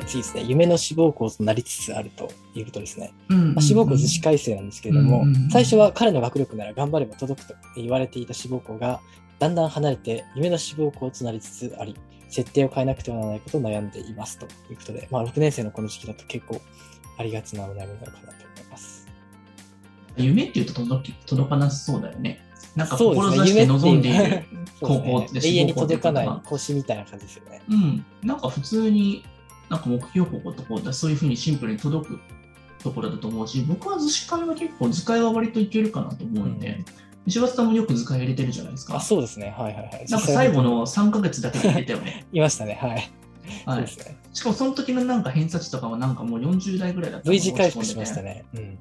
の次ですね、夢の志望校となりつつあるということですね。うんうんうんまあ、志望校図式改正なんですけれども、うんうん最初は彼の学力なら頑張れば届くと言われていた志望校が、だんだん離れて夢の志望校となりつつあり、設定を変えなくてはならないことを悩んでいますということで、まあ、6年生のこの時期だと結構ありがちなお悩みなのかなと思います。夢っていうと届き届かなそうだよね。なんかそうですね志して望んでいる高校って永遠に届かない志望校って星みたいな感じですよね。うん、なんか普通に、なんか目標校とこうそういうふうにシンプルに届くところだと思うし、僕は図式会は結構図解は割といけるかなと思うんで、うん石橋さんもよく図解入れてるじゃないですか。あ、そうですね。はいはいはい。なんか最後の3ヶ月だけで入れたよね。いましたね。はい。はいね。しかもその時のなんか偏差値とかはなんかもう40代ぐらいだった V 字回復しましたね。うん。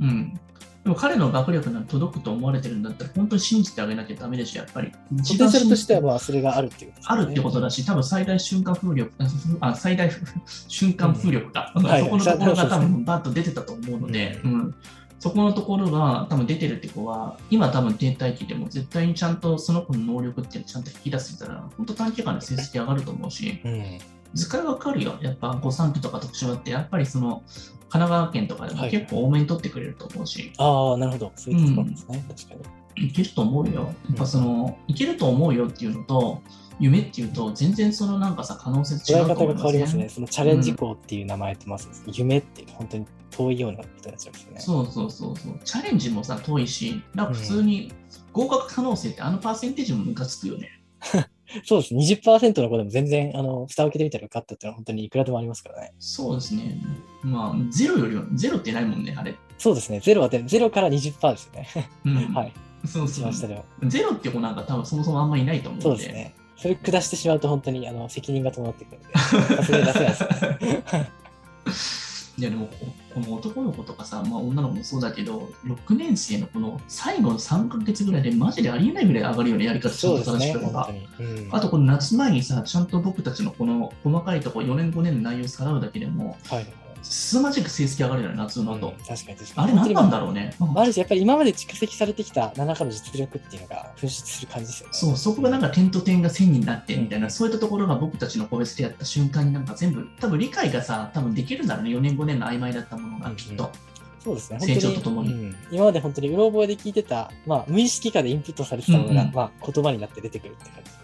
うん。でも彼の学力なら届くと思われてるんだったら、本当に信じてあげなきゃダメでしょ、やっぱり。ポテンシャルとしてはまあそれがあるっていうね。あるってことだし、多分最大瞬間風力、あ最大 瞬間風力か、うん。はい。そこのところが多分バッと出てたと思うので、ううん。そこのところが多分出てるって子は、今多分停滞期でも絶対にちゃんとその子の能力ってちゃんと引き出せたら、本当短期間で成績上がると思うし、うん。図解わかるよ。やっぱ御三家とか徳島って、やっぱりその神奈川県とかでもはい結構多めに取ってくれると思うし、ああ、なるほど。そういうところですね。確かに。いけると思うよ。やっぱその、いけると思うよっていうのと、夢っていうと、全然そのなんかさ、可能性違うと思い変わりますね。そのチャレンジ校っていう名前とまず、夢って本当に遠いようなことになっちゃいますよね。そうそうそうそう。チャレンジもさ、遠いし、なんか普通に合格可能性ってあのパーセンテージもムカつくよね。そうですね。20%の子でも全然、あの、蓋を開けてみたら受かったっていうのは本当にいくらでもありますからね。そうですね。まあ、ゼロよりは、ゼロってないもんね、あれ。そうですね。ゼロはで、ゼロから20%ですよね。うん。はい。そうそう一番。下では。ゼロって子なんか多分そもそもあんまりいないと思うんで。そうですね。それ下してしまうと本当にあの責任が伴ってくるので、さすがに出せないですね。いやでもこの男の子とかさ、まあ、女の子もそうだけど6年生のこの最後の3ヶ月ぐらいでマジでありえないぐらい上がるようなやり方そうですね、正しくれば本当に。うんあとこの夏前にさちゃんと僕たちのこの細かいところ4年5年の内容をさらうだけでもはい。凄まじく成績上がるよね夏の後、うん確かに確かに。あれ何なんだろろうね、ある種やっぱり今まで蓄積されてきた何らかの実力っていうのが噴出する感じですよね。そうそこがなんか点と点が線になってみたいな、そういったところが僕たちの個別でやった瞬間になんか全部多分理解がさ多分できるんだろうね。4年5年の曖昧だったものがきっと、うんそうですね。成長とともに。うん。今まで本当にうろ覚えで聞いてた、まあ、無意識化でインプットされてたものが、うんうん。まあ、言葉になって出てくるって感じ